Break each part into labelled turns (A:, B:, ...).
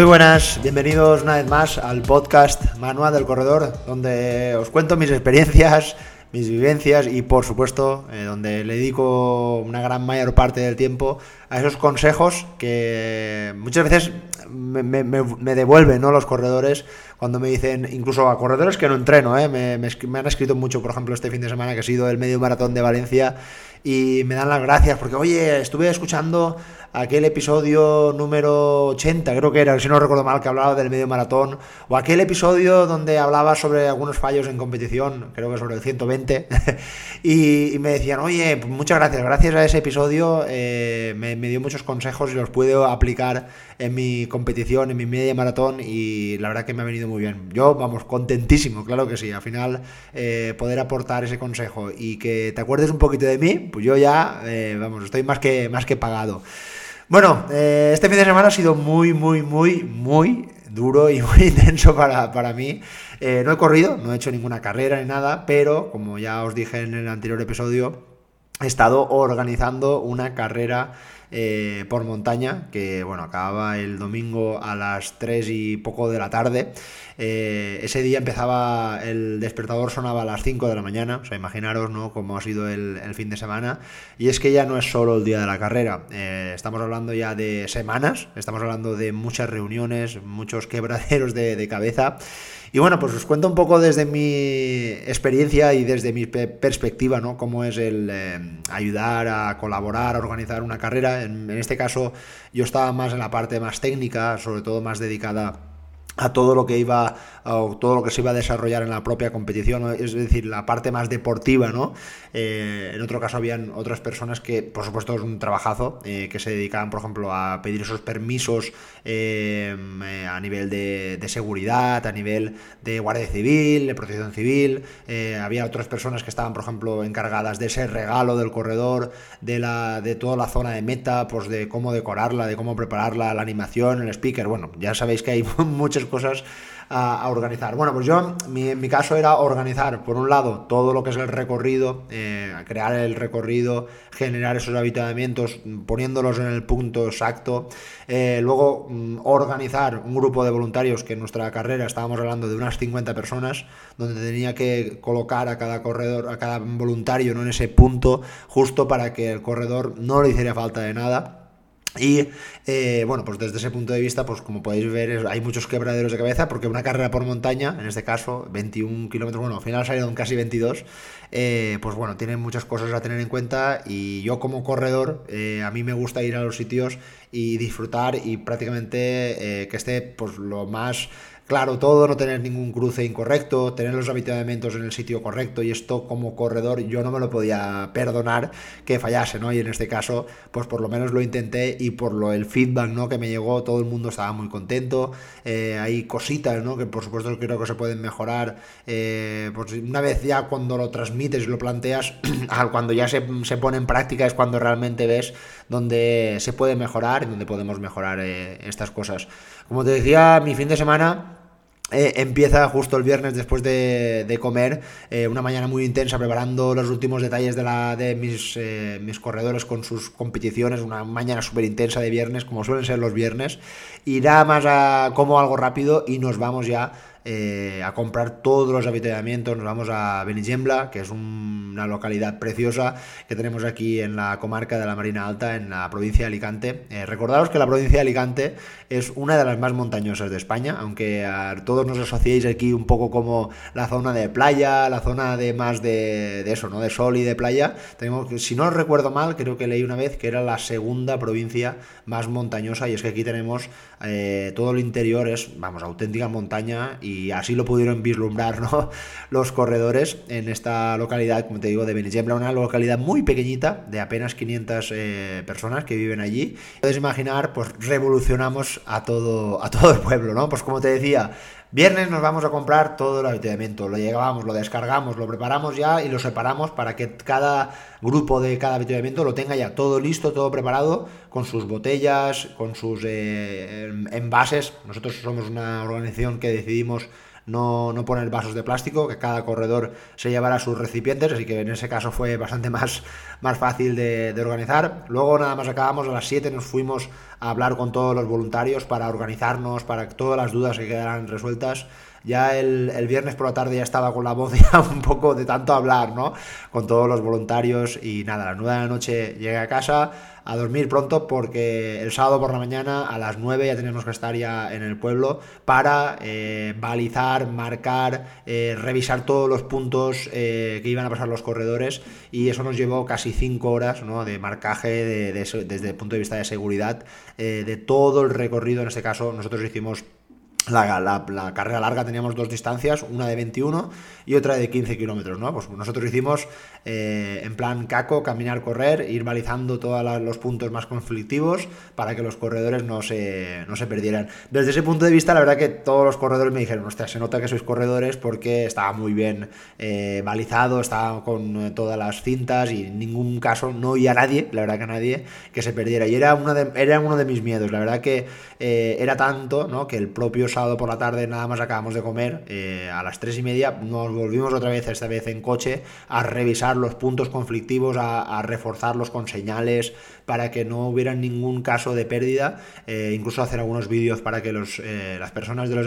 A: Muy buenas, bienvenidos una vez más al podcast Manual del Corredor, donde os cuento mis experiencias, mis vivencias y por supuesto eh, donde le dedico una gran mayor parte del tiempo a esos consejos que muchas veces me, devuelven ¿no? los corredores cuando me dicen, incluso a corredores que no entreno, ¿eh? me, me, han escrito mucho, por ejemplo, este fin de semana que ha sido el medio maratón de Valencia y me dan las gracias porque, oye, estuve escuchando aquel episodio número 80, creo que era, si no recuerdo mal, que hablaba del medio maratón, o aquel episodio donde hablaba sobre algunos fallos en competición, creo que sobre el 120, y, me decían, oye, pues muchas gracias, gracias a ese episodio eh, me, dio muchos consejos y los puedo aplicar en mi competición, en mi media maratón, y la verdad que me ha venido muy bien. Yo, vamos, contentísimo, claro que sí, al final eh, poder aportar ese consejo y que te acuerdes un poquito de mí, pues yo ya, eh, vamos, estoy más que, más que pagado. Bueno, eh, este fin de semana ha sido muy, muy, muy, muy duro y muy intenso para, para mí. Eh, no he corrido, no he hecho ninguna carrera ni nada, pero como ya os dije en el anterior episodio, he estado organizando una carrera eh, por montaña, que bueno, acababa el domingo a las 3 y poco de la tarde. Eh, ese día empezaba, el despertador sonaba a las 5 de la mañana, o sea, imaginaros ¿no? cómo ha sido el, fin de semana. Y es que ya no es solo el día de la carrera, eh, estamos hablando ya de semanas, estamos hablando de muchas reuniones, muchos quebraderos de, cabeza. Y bueno, pues os cuento un poco desde mi experiencia y desde mi perspectiva, ¿no? Cómo es el eh, ayudar a colaborar, a organizar una carrera. en, este caso, yo estaba más en la parte más técnica, sobre todo más dedicada a todo lo que iba o todo lo que se iba a desarrollar en la propia competición, es decir, la parte más deportiva, ¿no? Eh, en otro caso habían otras personas que, por supuesto, es un trabajazo, eh, que se dedicaban, por ejemplo, a pedir esos permisos eh, a nivel de, seguridad, a nivel de Guardia Civil, de Protección Civil, había otras personas que estaban, por ejemplo, encargadas de ese regalo del corredor, de, la, de toda la zona de meta, pues de cómo decorarla, de cómo prepararla, la animación, el speaker, bueno, ya sabéis que hay muchas cosas a, organizar. Bueno, pues yo, mi, en mi caso era organizar, por un lado, todo lo que es el recorrido, eh, crear el recorrido, generar esos habitamientos, poniéndolos en el punto exacto. Eh, luego, mm, organizar un grupo de voluntarios, que en nuestra carrera estábamos hablando de unas 50 personas, donde tenía que colocar a cada corredor, a cada voluntario ¿no? en ese punto, justo para que el corredor no le hiciera falta de nada y eh, bueno, pues desde ese punto de vista, pues como podéis ver, hay muchos quebraderos de cabeza, porque una carrera por montaña, en este caso 21 kilómetros, bueno, al final salieron casi 22, eh, pues bueno, tienen muchas cosas a tener en cuenta. Y yo como corredor, eh, a mí me gusta ir a los sitios y disfrutar y prácticamente que esté pues lo más claro todo, no tener ningún cruce incorrecto, tener los habituamientos en el sitio correcto y esto como corredor yo no me lo podía perdonar que fallase, ¿no? Y en este caso, pues por lo menos lo intenté y por lo el feedback, ¿no? Que me llegó, todo el mundo estaba muy contento, eh, hay cositas, ¿no? Que por supuesto creo que se pueden mejorar, eh, pues una vez ya cuando lo transmites y lo planteas, cuando ya se, se, pone en práctica es cuando realmente ves donde se puede mejorar y donde podemos mejorar eh, estas cosas. Como te decía, mi fin de semana eh, empieza justo el viernes después de, comer, eh, una mañana muy intensa preparando los últimos detalles de, la, de mis, eh, mis corredores con sus competiciones, una mañana súper intensa de viernes, como suelen ser los viernes, y nada más a, como algo rápido y nos vamos ya eh, a comprar todos los avituallamientos. Nos vamos a Benigembla, que es una localidad preciosa que tenemos aquí en la comarca de la Marina Alta, en la provincia de Alicante. Eh, recordaros que la provincia de Alicante es una de las más montañosas de España, aunque a todos nos asociéis aquí un poco como la zona de playa, la zona de más de, eso, ¿no? De sol y de playa. Tenemos, si no recuerdo mal, creo que leí una vez que era la segunda provincia más montañosa y es que aquí tenemos eh, todo el interior es, vamos, auténtica montaña así lo pudieron vislumbrar los corredores en esta localidad, como te digo, de Benigembla, una localidad muy pequeñita de apenas 500 eh, personas que viven allí. Puedes imaginar, pues revolucionamos a todo, a todo el pueblo, ¿no? Pues como te decía, Viernes nos vamos a comprar todo el avituallamiento, lo llevamos, lo descargamos, lo preparamos ya y lo separamos para que cada grupo de cada avituallamiento lo tenga ya todo listo, todo preparado, con sus botellas, con sus eh, envases. Nosotros somos una organización que decidimos no, no poner vasos de plástico, que cada corredor se llevara sus recipientes, así que en ese caso fue bastante más, más fácil de, organizar. Luego nada más acabamos a las 7, nos fuimos a hablar con todos los voluntarios para organizarnos, para que todas las dudas se quedaran resueltas ya el, viernes por la tarde ya estaba con la voz ya un poco de tanto hablar, ¿no? Con todos los voluntarios y nada, a las 9 de la noche llegué a casa a dormir pronto porque el sábado por la mañana a las 9 ya teníamos que estar ya en el pueblo para eh, balizar, marcar, eh, revisar todos los puntos eh, que iban a pasar los corredores y eso nos llevó casi 5 horas ¿no? de marcaje desde el punto de vista de seguridad de todo el recorrido, en este caso nosotros hicimos la, carrera larga teníamos dos distancias, una de 21 y otra de 15 kilómetros, ¿no? Pues nosotros hicimos eh, en plan caco, caminar, correr, ir balizando todos los puntos más conflictivos para que los corredores no se, no se perdieran. Desde ese punto de vista, la verdad que todos los corredores me dijeron, hostia, se nota que sois corredores porque estaba muy bien eh, balizado, estaba con eh, todas las cintas y en ningún caso no oía a nadie, la verdad que a nadie, que se perdiera. Y era, una era uno de mis miedos, la verdad que era tanto, ¿no? Que el propio sábado por la tarde nada más acabamos de comer, eh, a las tres y media nos volvimos otra vez, esta vez en coche, a revisar los puntos conflictivos, a, reforzarlos con señales para que no hubiera ningún caso de pérdida, eh, incluso hacer algunos vídeos para que los, eh, las personas de los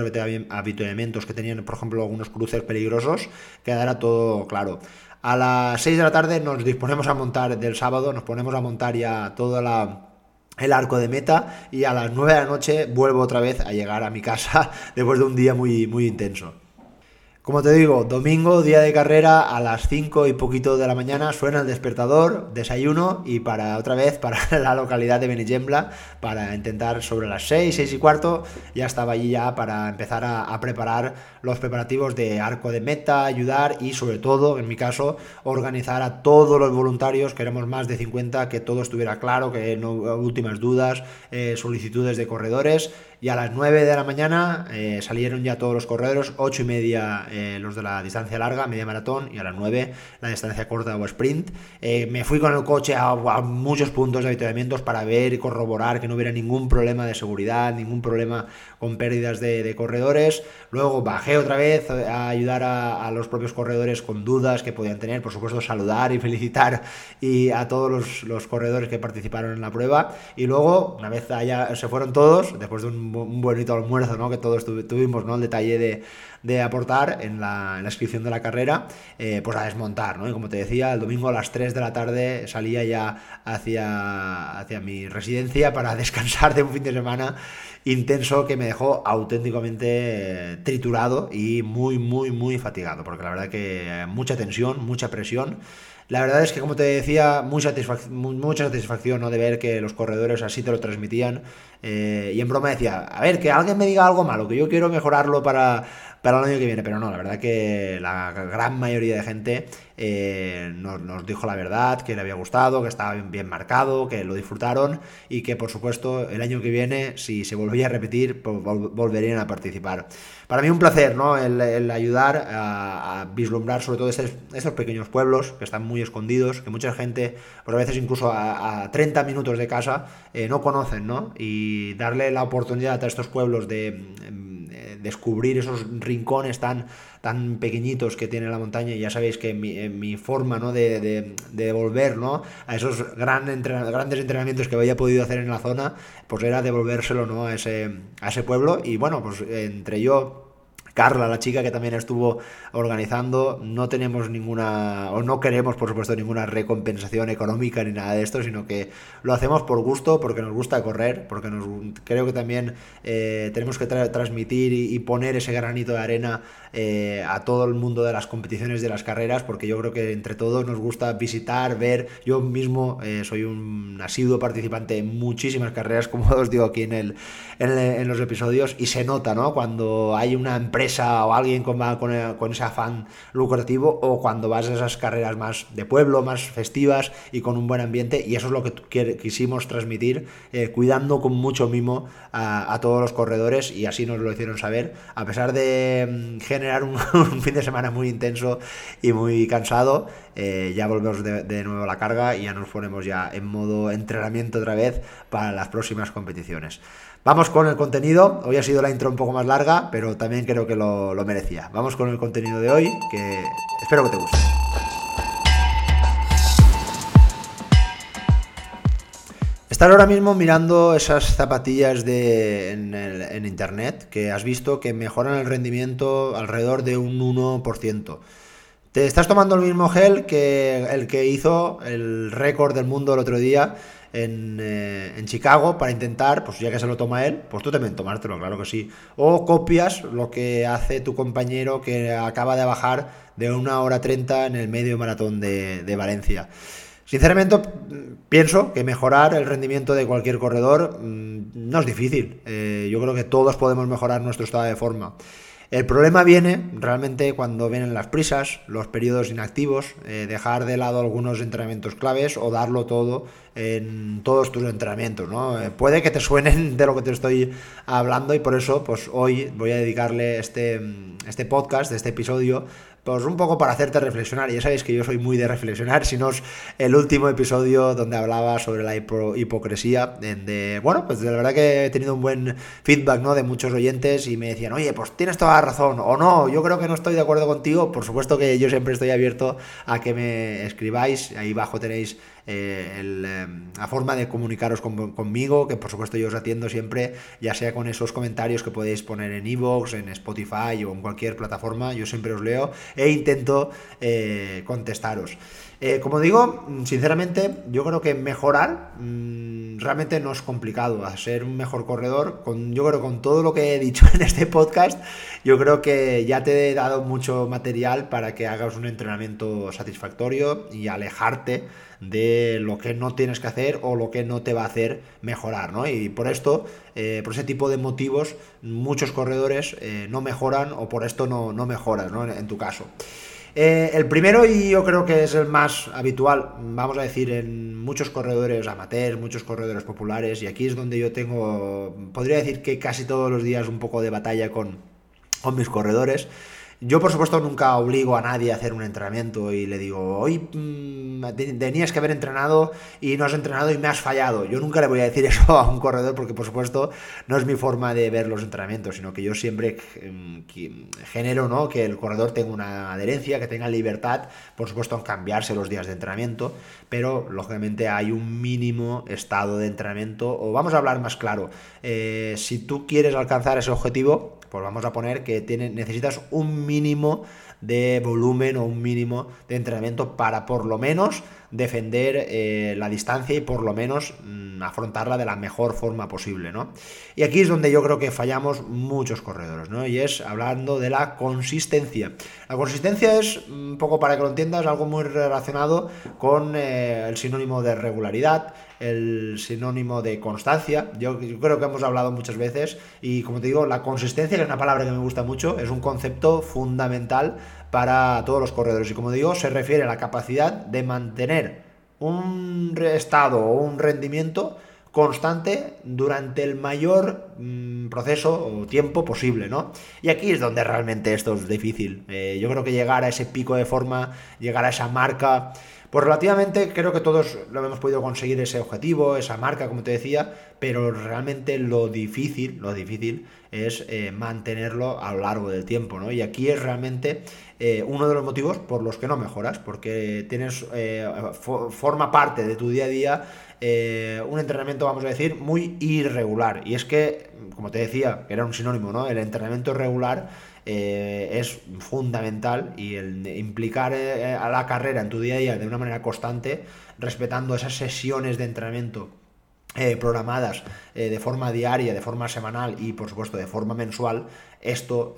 A: habituamientos que tenían, por ejemplo, algunos cruces peligrosos, quedara todo claro. A las 6 de la tarde nos disponemos a montar del sábado, nos ponemos a montar ya toda la el arco de meta y a las 9 de la noche vuelvo otra vez a llegar a mi casa después de un día muy, muy intenso. Como te digo, domingo, día de carrera, a las 5 y poquito de la mañana suena el despertador, desayuno y para otra vez para la localidad de Benigembla para intentar sobre las 6, 6 y cuarto, ya estaba allí ya para empezar a, preparar los preparativos de arco de meta, ayudar y sobre todo, en mi caso, organizar a todos los voluntarios, queremos más de 50, que todo estuviera claro, que no últimas dudas, eh, solicitudes de corredores y a las 9 de la mañana eh, salieron ya todos los corredores, 8 y media eh, los de la distancia larga, media maratón, y a las 9 la distancia corta o sprint. Me fui con el coche a, muchos puntos de avituallamientos para ver y corroborar que no hubiera ningún problema de seguridad, ningún problema con pérdidas de, corredores. Luego bajé otra vez a ayudar a, los propios corredores con dudas que podían tener, por supuesto saludar y felicitar y a todos los, los corredores que participaron en la prueba. Y luego, una vez allá se fueron todos, después de un un bonito almuerzo, ¿no? Que todos tuvimos, ¿no? El detalle de, aportar en la, inscripción de la carrera, eh, pues a desmontar, ¿no? Y como te decía, el domingo a las 3 de la tarde salía ya hacia, hacia mi residencia para descansar de un fin de semana intenso que me dejó auténticamente eh, triturado y muy, muy, muy fatigado, porque la verdad que mucha tensión, mucha presión. La verdad es que, como te decía, mucha satisfacción ¿no? de ver que los corredores así te lo transmitían. Eh, y en broma decía, a ver, que alguien me diga algo malo, que yo quiero mejorarlo para, para el año que viene. Pero no, la verdad que la gran mayoría de gente eh, nos, dijo la verdad, que le había gustado, que estaba bien, marcado, que lo disfrutaron y que por supuesto el año que viene, si se volvía a repetir, pues volverían a participar. Para mí un placer, ¿no? El, ayudar a, vislumbrar sobre todo estos, pequeños pueblos que están muy escondidos, que mucha gente, pues a veces incluso a, 30 minutos de casa, eh, no conocen, ¿no? Y darle la oportunidad a estos pueblos de descubrir esos rincones tan, tan pequeñitos que tiene la montaña. Y ya sabéis que mi, mi forma ¿no? de, de, ¿no? a esos gran grandes entrenamientos que había podido hacer en la zona, pues era devolvérselo ¿no? a, ese, a ese pueblo. Y bueno, pues entre yo Carla, la chica que también estuvo organizando, no tenemos ninguna, o no queremos, por supuesto, ninguna recompensación económica ni nada de esto, sino que lo hacemos por gusto, porque nos gusta correr, porque nos, creo que también eh, tenemos que transmitir y, poner ese granito de arena eh, a todo el mundo de las competiciones, de las carreras, porque yo creo que entre todos nos gusta visitar, ver. Yo mismo eh, soy un asiduo participante en muchísimas carreras, como os digo aquí en, el, en los episodios, y se nota, ¿no? Cuando hay una empresa o alguien con, con, ese afán lucrativo o cuando vas a esas carreras más de pueblo, más festivas y con un buen ambiente y eso es lo que quisimos transmitir eh, cuidando con mucho mimo a, todos los corredores y así nos lo hicieron saber a pesar de mm, generar un, fin de semana muy intenso y muy cansado, eh, ya volvemos de, nuevo a la carga y ya nos ponemos ya en modo entrenamiento otra vez para las próximas competiciones. Vamos con el contenido. Hoy ha sido la intro un poco más larga, pero también creo que lo, merecía. Vamos con el contenido de hoy, que espero que te guste. Estar ahora mismo mirando esas zapatillas de, en, internet que has visto que mejoran el rendimiento alrededor de un 1%. Te estás tomando el mismo gel que el que hizo el récord del mundo el otro día en, eh, en, Chicago para intentar, pues ya que se lo toma él, pues tú también tomártelo, claro que sí. O copias lo que hace tu compañero que acaba de bajar de una hora 30 en el medio maratón de, de Valencia. Sinceramente, pienso que mejorar el rendimiento de cualquier corredor mm, no es difícil. Eh, yo creo que todos podemos mejorar nuestro estado de forma. El problema viene realmente cuando vienen las prisas, los periodos inactivos, eh, dejar de lado algunos entrenamientos claves o darlo todo en todos tus entrenamientos. ¿no? Eh, puede que te suenen de lo que te estoy hablando y por eso pues hoy voy a dedicarle este, este podcast, este episodio, pues un poco para hacerte reflexionar. Ya sabéis que yo soy muy de reflexionar, si no es el último episodio donde hablaba sobre la hipocresía, de, bueno, pues de la verdad que he tenido un buen feedback, ¿no? De muchos oyentes y me decían, oye, pues tienes toda la razón, o no, yo creo que no estoy de acuerdo contigo, por supuesto que yo siempre estoy abierto a que me escribáis, ahí abajo tenéis eh, em, la forma de comunicaros conmigo, que por supuesto yo os atiendo siempre, ya sea con esos comentarios que podéis poner en Evox, en Spotify o en cualquier plataforma, yo siempre os leo e intento eh, contestaros. Eh, como digo, sinceramente, yo creo que mejorar mm, realmente no es complicado. A ser un mejor corredor, yo creo con todo lo que he dicho en este podcast, yo creo que ya te he dado mucho material para que hagas un entrenamiento satisfactorio y alejarte de lo que no tienes que hacer o lo que no te va a hacer mejorar, ¿no? Y por esto, eh, por ese tipo de motivos, muchos corredores eh, no mejoran o por esto no, no mejoras, ¿no? En, tu caso. Eh, el primero, y yo creo que es el más habitual, vamos a decir, en muchos corredores amateurs, muchos corredores populares, y aquí es donde yo tengo, podría decir que casi todos los días un poco de batalla con, con mis corredores, yo, por supuesto, nunca obligo a nadie a hacer un entrenamiento y le digo, hoy mm, tenías que haber entrenado y no has entrenado y me has fallado. Yo nunca le voy a decir eso a un corredor porque, por supuesto, no es mi forma de ver los entrenamientos, sino que yo siempre mm, genero ¿no? que el corredor tenga una adherencia, que tenga libertad, por supuesto, en cambiarse los días de entrenamiento, pero lógicamente hay un mínimo estado de entrenamiento, o vamos a hablar más claro, eh, si tú quieres alcanzar ese objetivo, pues vamos a poner que tiene, necesitas un mínimo de volumen o un mínimo de entrenamiento para por lo menos defender eh, la distancia y por lo menos mm, afrontarla de la mejor forma posible, ¿no? Y aquí es donde yo creo que fallamos muchos corredores, ¿no? Y es hablando de la consistencia. La consistencia es, un poco para que lo entiendas, algo muy relacionado con eh, el sinónimo de regularidad, el sinónimo de constancia. Yo, creo que hemos hablado muchas veces y como te digo, la consistencia, es una palabra que me gusta mucho, es un concepto fundamental para todos los corredores y como digo, se refiere a la capacidad de mantener un estado o un rendimiento constante durante el mayor mm, proceso o tiempo posible, ¿no? Y aquí es donde realmente esto es difícil. Eh, yo creo que llegar a ese pico de forma, llegar a esa marca pues relativamente creo que todos lo hemos podido conseguir ese objetivo, esa marca, como te decía, pero realmente lo difícil, lo difícil es eh, mantenerlo a lo largo del tiempo, ¿no? Y aquí es realmente eh, uno de los motivos por los que no mejoras, porque tienes, eh, forma parte de tu día a día un entrenamiento, vamos a decir, muy irregular. Y es que, como te decía, era un sinónimo, ¿no? El entrenamiento regular eh, es fundamental y el implicar eh, a la carrera en tu día a día de una manera constante, respetando esas sesiones de entrenamiento eh, programadas de forma diaria, de forma semanal y por supuesto de forma mensual, esto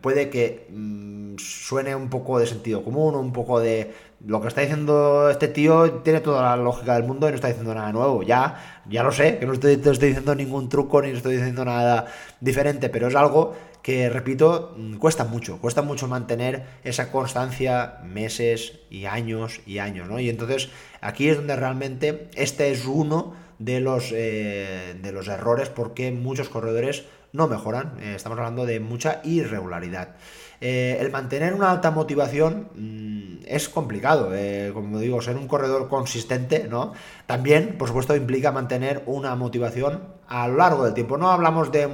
A: puede que mm, suene un poco de sentido común, un poco de lo que está diciendo este tío tiene toda la lógica del mundo y no está diciendo nada nuevo. Ya, ya lo sé, que no estoy, estoy diciendo ningún truco ni estoy diciendo nada diferente, pero es algo que, repito, mm, cuesta mucho, cuesta mucho mantener esa constancia meses y años y años, ¿no? Y entonces aquí es donde realmente este es uno de los, eh, de los errores porque muchos corredores no mejoran. Eh, estamos hablando de mucha irregularidad. Eh, el mantener una alta motivación mm, es complicado. Eh, como digo, ser un corredor consistente, ¿no? También, por supuesto, implica mantener una motivación a lo largo del tiempo. No hablamos de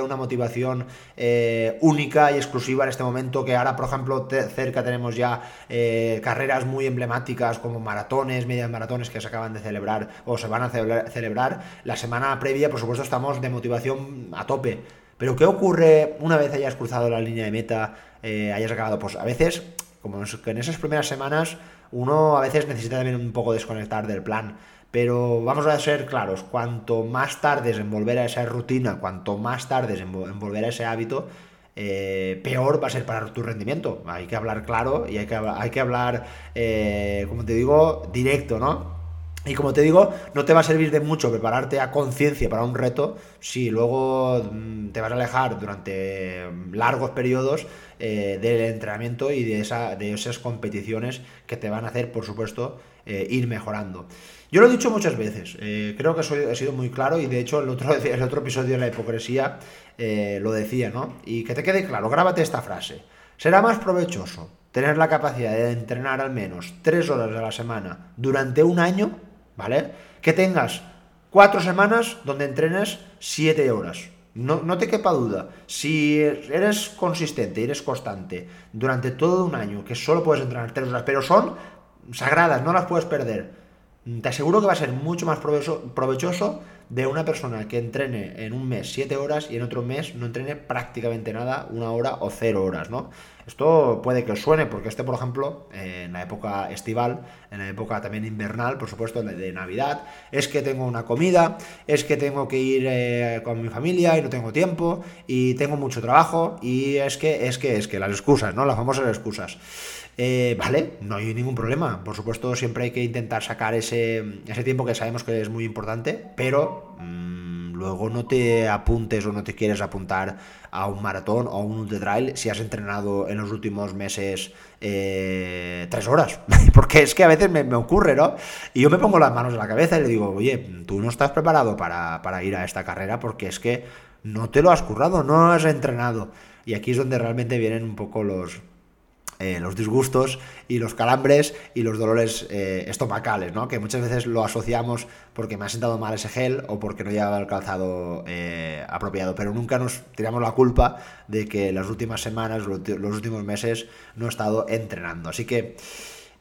A: una, motivación eh, única y exclusiva en este momento, que ahora, por ejemplo, cerca tenemos ya carreras muy emblemáticas como maratones, medias maratones que se acaban de celebrar o se van a celebrar. La semana previa, por supuesto, estamos de motivación a tope pero ¿qué ocurre una vez hayas cruzado la línea de meta, eh, hayas acabado? Pues a veces, como en esas primeras semanas, uno a veces necesita también un poco desconectar del plan. Pero vamos a ser claros, cuanto más tardes en volver a esa rutina, cuanto más tardes en, volver a ese hábito, eh, peor va a ser para tu rendimiento. Hay que hablar claro y hay que, hay que hablar, eh, como te digo, directo, ¿no? Y como te digo, no te va a servir de mucho prepararte a conciencia para un reto si luego mm, te vas a alejar durante largos periodos eh, del entrenamiento y de, esa, de esas competiciones que te van a hacer, por supuesto, eh, ir mejorando. Yo lo he dicho muchas veces, eh, creo que soy, he sido muy claro y de hecho el otro, el otro episodio de la hipocresía lo decía, ¿no? Y que te quede claro, grábate esta frase. Será más provechoso tener la capacidad de entrenar al menos tres horas a la semana durante un año ¿vale? Que tengas cuatro semanas donde entrenes siete horas. No, no, te quepa duda, si eres consistente eres constante durante todo un año, que solo puedes entrenar tres horas, pero son sagradas, no las puedes perder, te aseguro que va a ser mucho más provechoso de una persona que entrene en un mes 7 horas y en otro mes no entrene prácticamente nada, una hora o cero horas, ¿no? Esto puede que os suene, porque este, por ejemplo, en la época estival, en la época también invernal, por supuesto, de Navidad, es que tengo una comida, es que tengo que ir eh, con mi familia y no tengo tiempo, y tengo mucho trabajo, y es que, es que, es que, las excusas, ¿no? Las famosas excusas. Eh, vale, no hay ningún problema. Por supuesto, siempre hay que intentar sacar ese, ese tiempo que sabemos que es muy importante, pero mm, luego no te apuntes o no te quieres apuntar a un maratón o a un ultra si has entrenado en los últimos meses eh, tres horas. Porque es que a veces me, ocurre, ¿no? Y yo me pongo las manos en la cabeza y le digo, oye, tú no estás preparado para, para ir a esta carrera porque es que no te lo has currado, no has entrenado. Y aquí es donde realmente vienen un poco los, eh, los disgustos y los calambres y los dolores eh, estomacales, ¿no? Que muchas veces lo asociamos porque me ha sentado mal ese gel o porque no llevaba el calzado eh, apropiado, pero nunca nos tiramos la culpa de que las últimas semanas, los últimos meses no he estado entrenando. Así que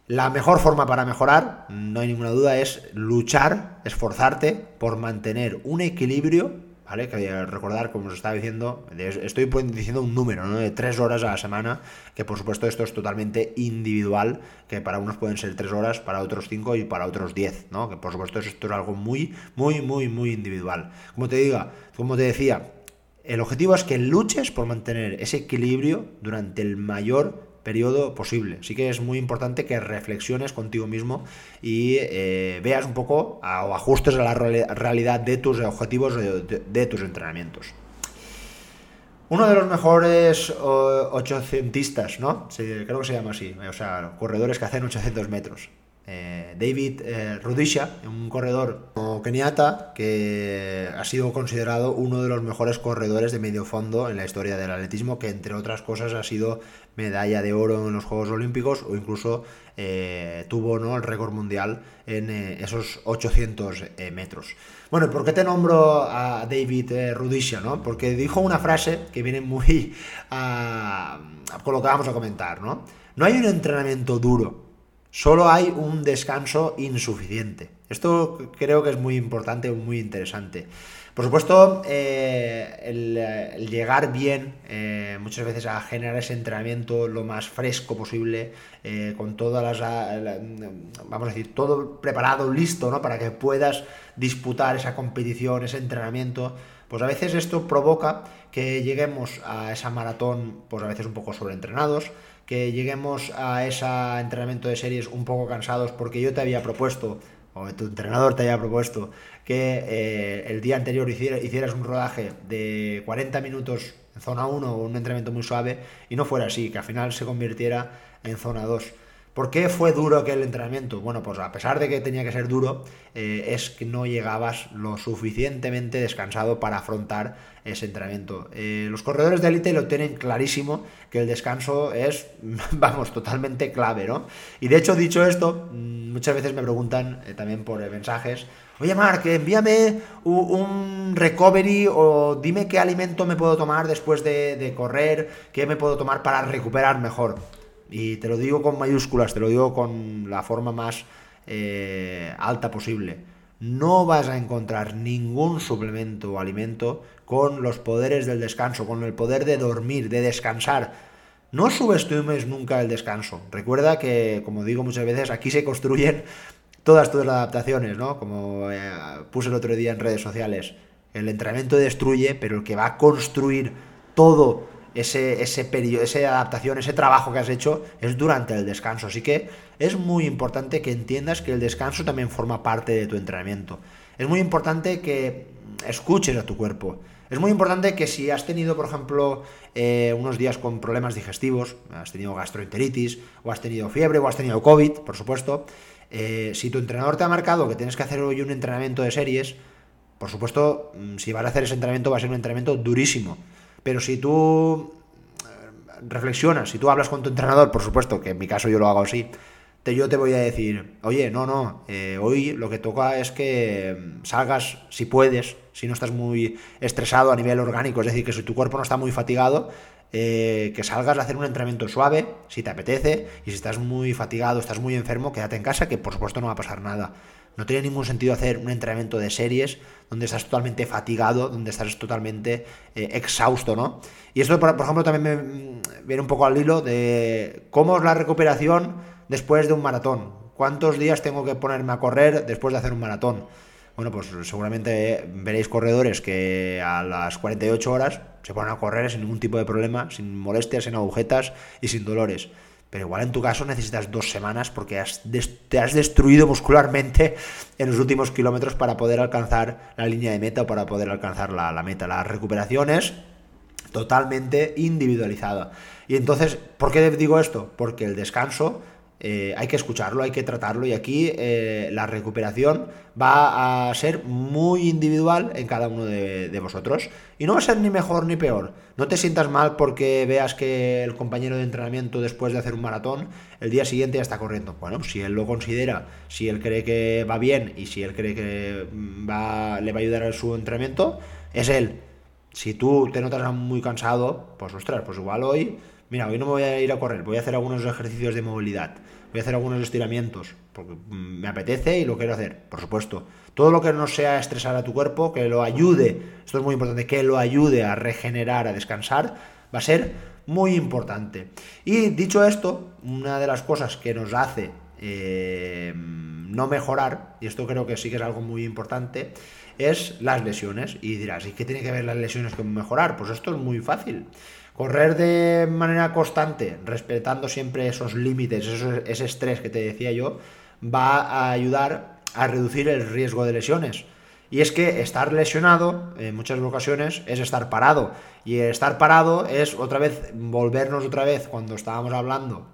A: la mejor forma para mejorar, no hay ninguna duda, es luchar, esforzarte por mantener un equilibrio ¿vale? Que recordar, como os estaba diciendo, estoy diciendo un número, ¿no? De tres horas a la semana, que por supuesto esto es totalmente individual, que para unos pueden ser tres horas, para otros cinco y para otros diez, ¿no? Que por supuesto esto es algo muy, muy, muy, muy individual. Como te diga, como te decía, el objetivo es que luches por mantener ese equilibrio durante el mayor periodo posible. Sí que es muy importante que reflexiones contigo mismo y eh, veas un poco o ajustes a la realidad de tus objetivos, de, tus entrenamientos. Uno de los mejores ochocentistas, ¿no? creo que se llama así, o sea, corredores que hacen 800 metros. Eh, David eh, Rudisha, un corredor keniata que ha sido considerado uno de los mejores corredores de medio fondo en la historia del atletismo, que entre otras cosas ha sido medalla de oro en los Juegos Olímpicos o incluso eh, tuvo ¿no? el récord mundial en esos 800 metros. Bueno, ¿por qué te nombro a David Rudisha? ¿no? Porque dijo una frase que viene muy a, a, con lo que vamos a comentar. ¿no? no hay un entrenamiento duro solo hay un descanso insuficiente. Esto creo que es muy importante, muy interesante. Por supuesto, eh, el, llegar bien eh, muchas veces a generar ese entrenamiento lo más fresco posible, eh, con todas las, vamos a decir, todo preparado, listo, ¿no? Para que puedas disputar esa competición, ese entrenamiento. Pues a veces esto provoca que lleguemos a esa maratón, pues a veces un poco sobreentrenados, que lleguemos a ese entrenamiento de series un poco cansados porque yo te había propuesto, o tu entrenador te había propuesto, que eh, el día anterior hicieras un rodaje de 40 minutos en zona 1 o un entrenamiento muy suave y no fuera así, que al final se convirtiera en zona 2. ¿Por qué fue duro aquel entrenamiento? Bueno, pues a pesar de que tenía que ser duro, eh, es que no llegabas lo suficientemente descansado para afrontar ese entrenamiento. Eh, los corredores de élite lo tienen clarísimo que el descanso es, vamos, totalmente clave, ¿no? Y de hecho, dicho esto, mm, muchas veces me preguntan eh, también por mensajes, oye Mark, envíame un recovery o dime qué alimento me puedo tomar después de, de correr, qué me puedo tomar para recuperar mejor. Y te lo digo con mayúsculas, te lo digo con la forma más eh, alta posible. No vas a encontrar ningún suplemento o alimento con los poderes del descanso, con el poder de dormir, de descansar. No subestimes nunca el descanso. Recuerda que, como digo muchas veces, aquí se construyen todas tus adaptaciones, ¿no? Como eh, puse el otro día en redes sociales. El entrenamiento destruye, pero el que va a construir todo ese, ese periodo, esa adaptación, ese trabajo que has hecho es durante el descanso. Así que es muy importante que entiendas que el descanso también forma parte de tu entrenamiento. Es muy importante que escuches a tu cuerpo. Es muy importante que si has tenido, por ejemplo, eh, unos días con problemas digestivos, has tenido gastroenteritis, o has tenido fiebre, o has tenido COVID, por supuesto, eh, si tu entrenador te ha marcado que tienes que hacer hoy un entrenamiento de series, por supuesto, mm, si vas a hacer ese entrenamiento va a ser un entrenamiento durísimo. Pero si tú eh, reflexionas, si tú hablas con tu entrenador, por supuesto que en mi caso yo lo hago así, te, yo te voy a decir, oye, no, no, eh, hoy lo que toca es que mm, salgas, si puedes, si no estás muy estresado a nivel orgánico, es decir, que si tu cuerpo no está muy fatigado, eh, que salgas a hacer un entrenamiento suave, si te apetece, y si estás muy fatigado, estás muy enfermo, quédate en casa, que por supuesto no va a pasar nada. No tiene ningún sentido hacer un entrenamiento de series donde estás totalmente fatigado, donde estás totalmente eh, exhausto, ¿no? Y esto, por, ejemplo, también me mm, viene un poco al hilo de cómo es la recuperación después de un maratón. ¿Cuántos días tengo que ponerme a correr después de hacer un maratón? Bueno, pues seguramente veréis corredores que a las 48 horas se ponen a correr sin ningún tipo de problema, sin molestias, sin agujetas y sin dolores pero igual en tu caso necesitas dos semanas porque te has destruido muscularmente en los últimos kilómetros para poder alcanzar la línea de meta o para poder alcanzar la, la meta. La recuperación es totalmente individualizada. Y entonces, ¿por qué digo esto? Porque el descanso eh, hay que escucharlo, hay que tratarlo y aquí eh, la recuperación va a ser muy individual en cada uno de, vosotros y no va a ser ni mejor ni peor. No te sientas mal porque veas que el compañero de entrenamiento después de hacer un maratón el día siguiente ya está corriendo. Bueno, si él lo considera, si él cree que va bien y si él cree que mm, va, le va a ayudar a su entrenamiento, es él. Si tú te notas muy cansado, pues ostras, pues igual hoy, mira, hoy no me voy a ir a correr, voy a hacer algunos ejercicios de movilidad voy a hacer algunos estiramientos porque me apetece y lo quiero hacer, por supuesto. Todo lo que no sea estresar a tu cuerpo, que lo ayude, esto es muy importante, que lo ayude a regenerar, a descansar, va a ser muy importante. Y dicho esto, una de las cosas que nos hace eh, no mejorar, y esto creo que sí que es algo muy importante, es las lesiones. Y dirás, ¿y qué tiene que ver las lesiones con mejorar? Pues esto es muy fácil. Correr de manera constante, respetando siempre esos límites, ese estrés que te decía yo, va a ayudar a reducir el riesgo de lesiones. Y es que estar lesionado en muchas ocasiones es estar parado. Y estar parado es otra vez volvernos otra vez cuando estábamos hablando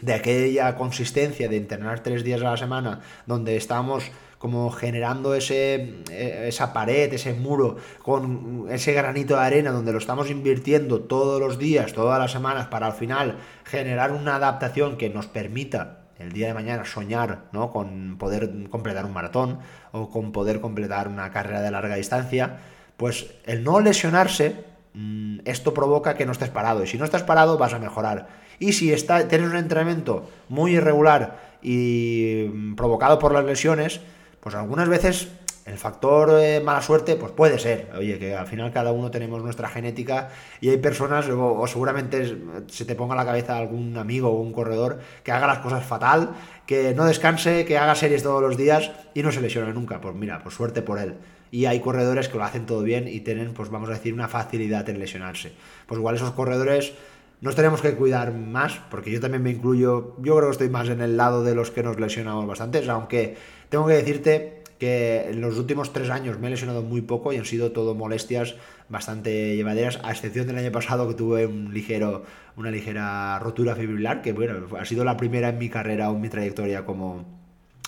A: de aquella consistencia de entrenar tres días a la semana, donde estábamos como generando ese, eh, esa pared, ese muro, con ese granito de arena donde lo estamos invirtiendo todos los días, todas las semanas, para al final generar una adaptación que nos permita el día de mañana soñar ¿no? con poder completar un maratón o con poder completar una carrera de larga distancia, pues el no lesionarse, mm, esto provoca que no estés parado. Y si no estás parado, vas a mejorar. Y si está, tienes un entrenamiento muy irregular y mm, provocado por las lesiones, pues algunas veces el factor mala suerte, pues puede ser. Oye, que al final cada uno tenemos nuestra genética y hay personas, o, seguramente se te ponga a la cabeza algún amigo o un corredor que haga las cosas fatal, que no descanse, que haga series todos los días y no se lesione nunca. Pues mira, pues suerte por él. Y hay corredores que lo hacen todo bien y tienen, pues vamos a decir, una facilidad en lesionarse. Pues igual esos corredores nos tenemos que cuidar más, porque yo también me incluyo, yo creo que estoy más en el lado de los que nos lesionamos bastante, aunque tengo que decirte que en los últimos tres años me he lesionado muy poco y han sido todo molestias bastante llevaderas, a excepción del año pasado que tuve una ligera rotura fibrilar, que bueno, ha sido la primera en mi carrera o en mi trayectoria como,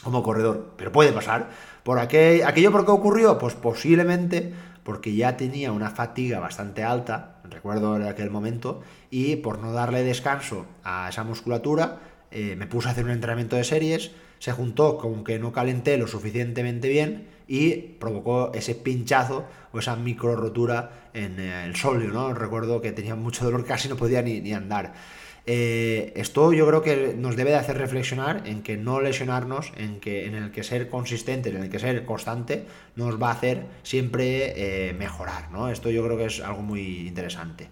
A: como corredor, pero puede pasar. ¿Por aquel, aquello por qué ocurrió? Pues posiblemente porque ya tenía una fatiga bastante alta, recuerdo en aquel momento, y por no darle descanso a esa musculatura, eh, me puse a hacer un entrenamiento de series, se juntó con que no calenté lo suficientemente bien y provocó ese pinchazo o esa micro rotura en eh, el solio, ¿no? Recuerdo que tenía mucho dolor, casi no podía ni, andar. Eh, esto yo creo que nos debe de hacer reflexionar en que no lesionarnos, en que en el que ser consistente, en el que ser constante, nos va a hacer siempre mejorar, ¿no? Esto yo creo que es algo muy interesante.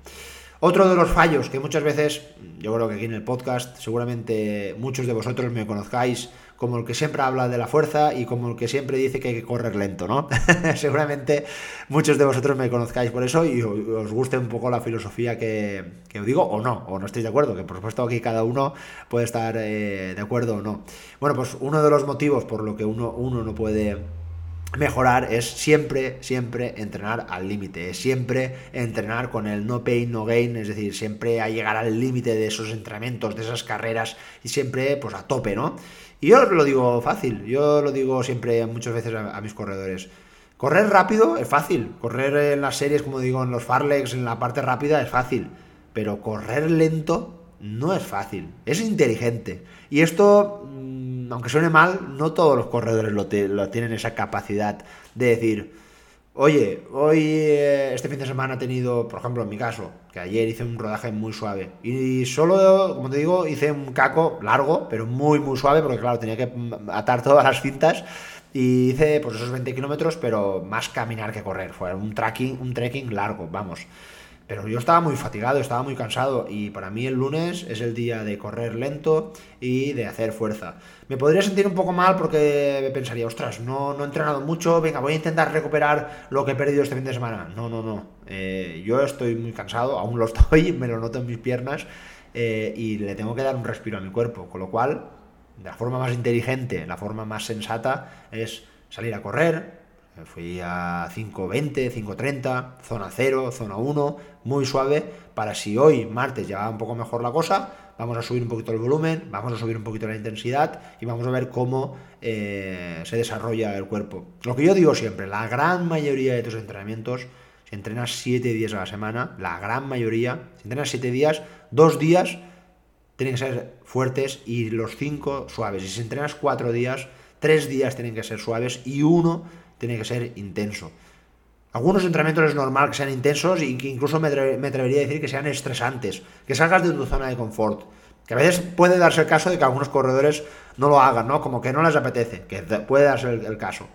A: Otro de los fallos que muchas veces, yo creo que aquí en el podcast, seguramente muchos de vosotros me conozcáis como el que siempre habla de la fuerza y como el que siempre dice que hay que correr lento, ¿no? Seguramente muchos de vosotros me conozcáis por eso y os guste un poco la filosofía que, os digo o no, o no estéis de acuerdo, que por supuesto aquí cada uno puede estar eh, de acuerdo o no. Bueno, pues uno de los motivos por lo que uno, uno no puede mejorar es siempre, siempre entrenar al límite, es siempre entrenar con el no pain, no gain, es decir, siempre a llegar al límite de esos entrenamientos, de esas carreras y siempre pues a tope, ¿no? Y yo lo digo fácil, yo lo digo siempre muchas veces a, mis corredores. Correr rápido es fácil, correr en las series, como digo, en los farlegs, en la parte rápida es fácil, pero correr lento no es fácil, es inteligente. Y esto, mm, aunque suene mal, no todos los corredores lo, tienen esa capacidad de decir, Oye, hoy, eh, este fin de semana he tenido, por ejemplo, en mi caso, que ayer hice un rodaje muy suave. Y solo, como te digo, hice un caco largo, pero muy, muy suave, porque claro, tenía que atar todas las cintas. Y hice pues esos 20 kilómetros, pero más caminar que correr. Fue un trekking, un trekking largo, vamos. Pero yo estaba muy fatigado, estaba muy cansado y para mí el lunes es el día de correr lento y de hacer fuerza. Me podría sentir un poco mal porque pensaría, ostras, no, no he entrenado mucho, venga, voy a intentar recuperar lo que he perdido este fin de semana. No, no, no. Eh, yo estoy muy cansado, aún lo estoy, me lo noto en mis piernas eh, y le tengo que dar un respiro a mi cuerpo. Con lo cual, la forma más inteligente, la forma más sensata es salir a correr, Fui a 5.20, 5.30, zona 0, zona 1, muy suave, para si hoy, martes, ya va un poco mejor la cosa, vamos a subir un poquito el volumen, vamos a subir un poquito la intensidad y vamos a ver cómo eh, se desarrolla el cuerpo. Lo que yo digo siempre, la gran mayoría de tus entrenamientos, si entrenas 7 días a la semana, la gran mayoría, si entrenas 7 días, 2 días tienen que ser fuertes y los 5 suaves. Y si entrenas 4 días, 3 días tienen que ser suaves y uno tiene que ser intenso. Algunos entrenamientos es normal que sean intensos y que incluso me, atrevería a decir que sean estresantes, que salgas de tu zona de confort. Que a veces puede darse el caso de que algunos corredores no lo hagan, ¿no? Como que no les apetece, que puede darse el, caso.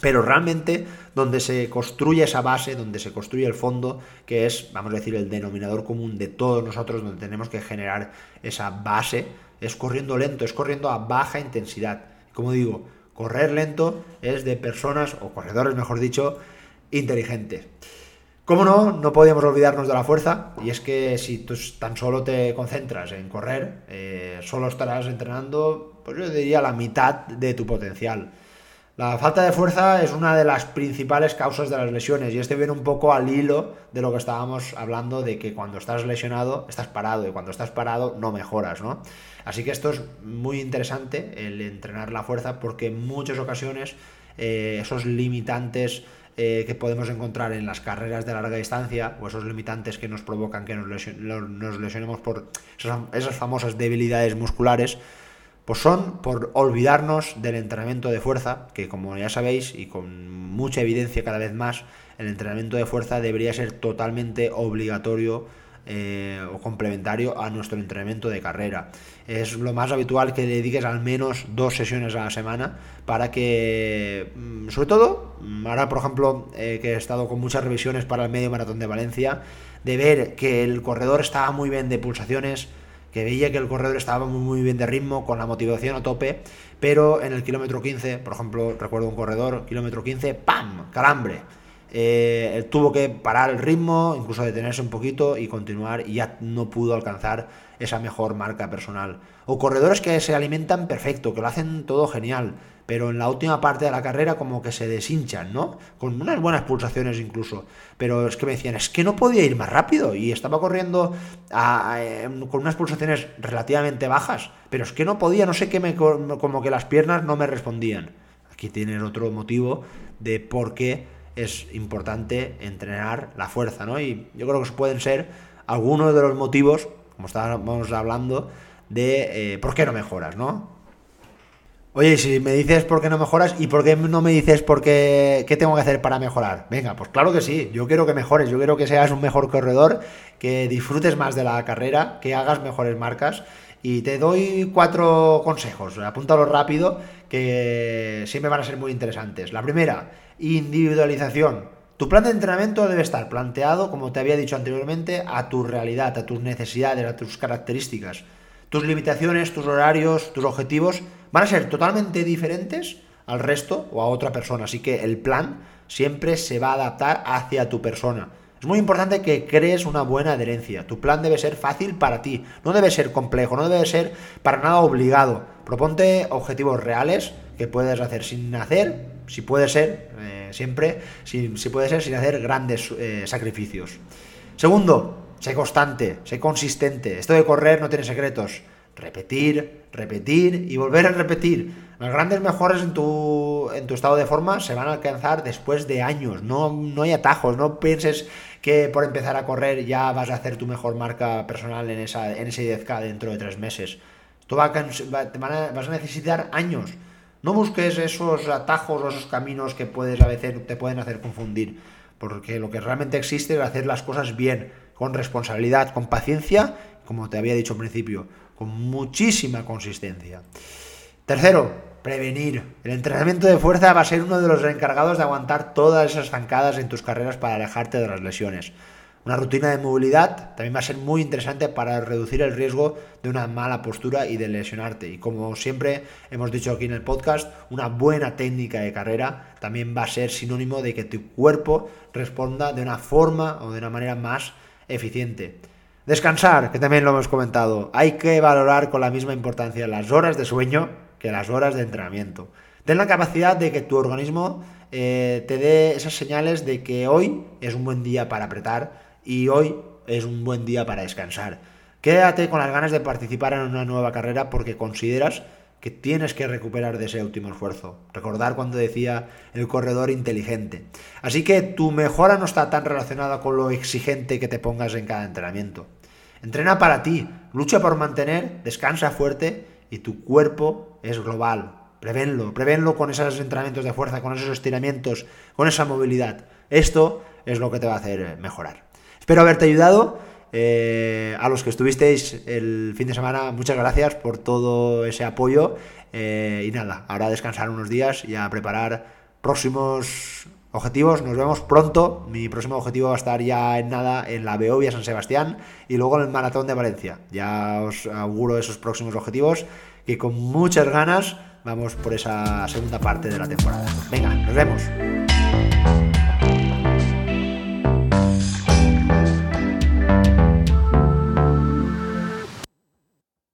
A: Pero realmente donde se construye esa base, donde se construye el fondo, que es, vamos a decir, el denominador común de todos nosotros, donde tenemos que generar esa base, es corriendo lento, es corriendo a baja intensidad. Como digo, Correr lento es de personas, o corredores mejor dicho, inteligentes. ¿Cómo no? No podíamos olvidarnos de la fuerza. Y es que si tú tan solo te concentras en correr, eh, solo estarás entrenando, pues yo diría la mitad de tu potencial. La falta de fuerza es una de las principales causas de las lesiones y este viene un poco al hilo de lo que estábamos hablando de que cuando estás lesionado estás parado y cuando estás parado no mejoras, ¿no? Así que esto es muy interesante el entrenar la fuerza porque en muchas ocasiones eh, esos limitantes eh, que podemos encontrar en las carreras de larga distancia o esos limitantes que nos provocan que nos, lesionemos por esas famosas debilidades musculares pues son por olvidarnos del entrenamiento de fuerza, que como ya sabéis y con mucha evidencia cada vez más, el entrenamiento de fuerza debería ser totalmente obligatorio eh, o complementario a nuestro entrenamiento de carrera. Es lo más habitual que dediques al menos dos sesiones a la semana para que, mm, sobre todo, mm, ahora por ejemplo eh, que he estado con muchas revisiones para el medio maratón de Valencia, de ver que el corredor estaba muy bien de pulsaciones, que veía que el corredor estaba muy, muy bien de ritmo, con la motivación a tope, pero en el kilómetro 15, por ejemplo, recuerdo un corredor, kilómetro 15, ¡pam! Calambre. eh, tuvo que parar el ritmo, incluso detenerse un poquito y continuar y ya no pudo alcanzar esa mejor marca personal. O corredores que se alimentan perfecto, que lo hacen todo genial, pero en la última parte de la carrera como que se deshinchan, ¿no? Con unas buenas pulsaciones incluso. Pero es que me decían, es que no podía ir más rápido y estaba corriendo con unas pulsaciones relativamente bajas, pero es que no podía, no sé qué, me, como que las piernas no me respondían. Aquí tienes otro motivo de por qué es importante entrenar la fuerza, ¿no? Y yo creo que pueden ser algunos de los motivos, como estábamos hablando, de eh, por qué no mejoras, ¿no? Oye, si me dices por qué no mejoras y por qué no me dices por qué, qué tengo que hacer para mejorar. Venga, pues claro que sí, yo quiero que mejores, yo quiero que seas un mejor corredor, que disfrutes más de la carrera, que hagas mejores marcas y te doy cuatro consejos, apúntalo rápido, que siempre van a ser muy interesantes. La primera, individualización. Tu plan de entrenamiento debe estar planteado, como te había dicho anteriormente, a tu realidad, a tus necesidades, a tus características. Tus limitaciones, tus horarios, tus objetivos van a ser totalmente diferentes al resto o a otra persona. Así que el plan siempre se va a adaptar hacia tu persona. Es muy importante que crees una buena adherencia. Tu plan debe ser fácil para ti, no debe ser complejo, no debe ser para nada obligado. Proponte objetivos reales que puedes hacer sin hacer, si puede ser, eh, siempre, si, puede ser sin hacer grandes eh, sacrificios. Segundo, sé constante, sé consistente. Esto de correr no tiene secretos. Repetir, repetir y volver a repetir. Las grandes mejoras en tu, en tu estado de forma se van a alcanzar después de años. No, no hay atajos. No pienses que por empezar a correr ya vas a hacer tu mejor marca personal en, esa, en ese 10K dentro de tres meses. Tú vas a necesitar años. No busques esos atajos o esos caminos que puedes a veces te pueden hacer confundir. Porque lo que realmente existe es hacer las cosas bien, con responsabilidad, con paciencia, como te había dicho al principio, con muchísima consistencia. Tercero, prevenir. El entrenamiento de fuerza va a ser uno de los encargados de aguantar todas esas zancadas en tus carreras para alejarte de las lesiones. Una rutina de movilidad también va a ser muy interesante para reducir el riesgo de una mala postura y de lesionarte. Y como siempre hemos dicho aquí en el podcast, una buena técnica de carrera también va a ser sinónimo de que tu cuerpo responda de una forma o de una manera más eficiente. Descansar, que también lo hemos comentado. Hay que valorar con la misma importancia las horas de sueño que las horas de entrenamiento. Ten la capacidad de que tu organismo eh, te dé esas señales de que hoy es un buen día para apretar y hoy es un buen día para descansar. Quédate con las ganas de participar en una nueva carrera porque consideras que tienes que recuperar de ese último esfuerzo. Recordar cuando decía el corredor inteligente. Así que tu mejora no está tan relacionada con lo exigente que te pongas en cada entrenamiento. Entrena para ti, lucha por mantener, descansa fuerte y tu cuerpo es global. Prevenlo, prevenlo con esos entrenamientos de fuerza, con esos estiramientos, con esa movilidad. Esto es lo que te va a hacer mejorar. Espero haberte ayudado. Eh, a los que estuvisteis el fin de semana, muchas gracias por todo ese apoyo. Eh, y nada, ahora a descansar unos días y a preparar próximos objetivos. Nos vemos pronto. Mi próximo objetivo va a estar ya en nada en la Beovia San Sebastián y luego en el Maratón de Valencia. Ya os auguro esos próximos objetivos que con muchas ganas vamos por esa segunda parte de la temporada. Venga, nos vemos.